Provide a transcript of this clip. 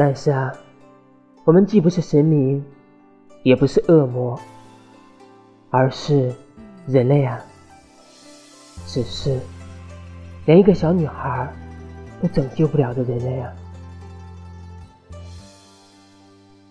但是啊我们既不是神明也不是恶魔而是人类啊。只是连一个小女孩都拯救不了的人类啊。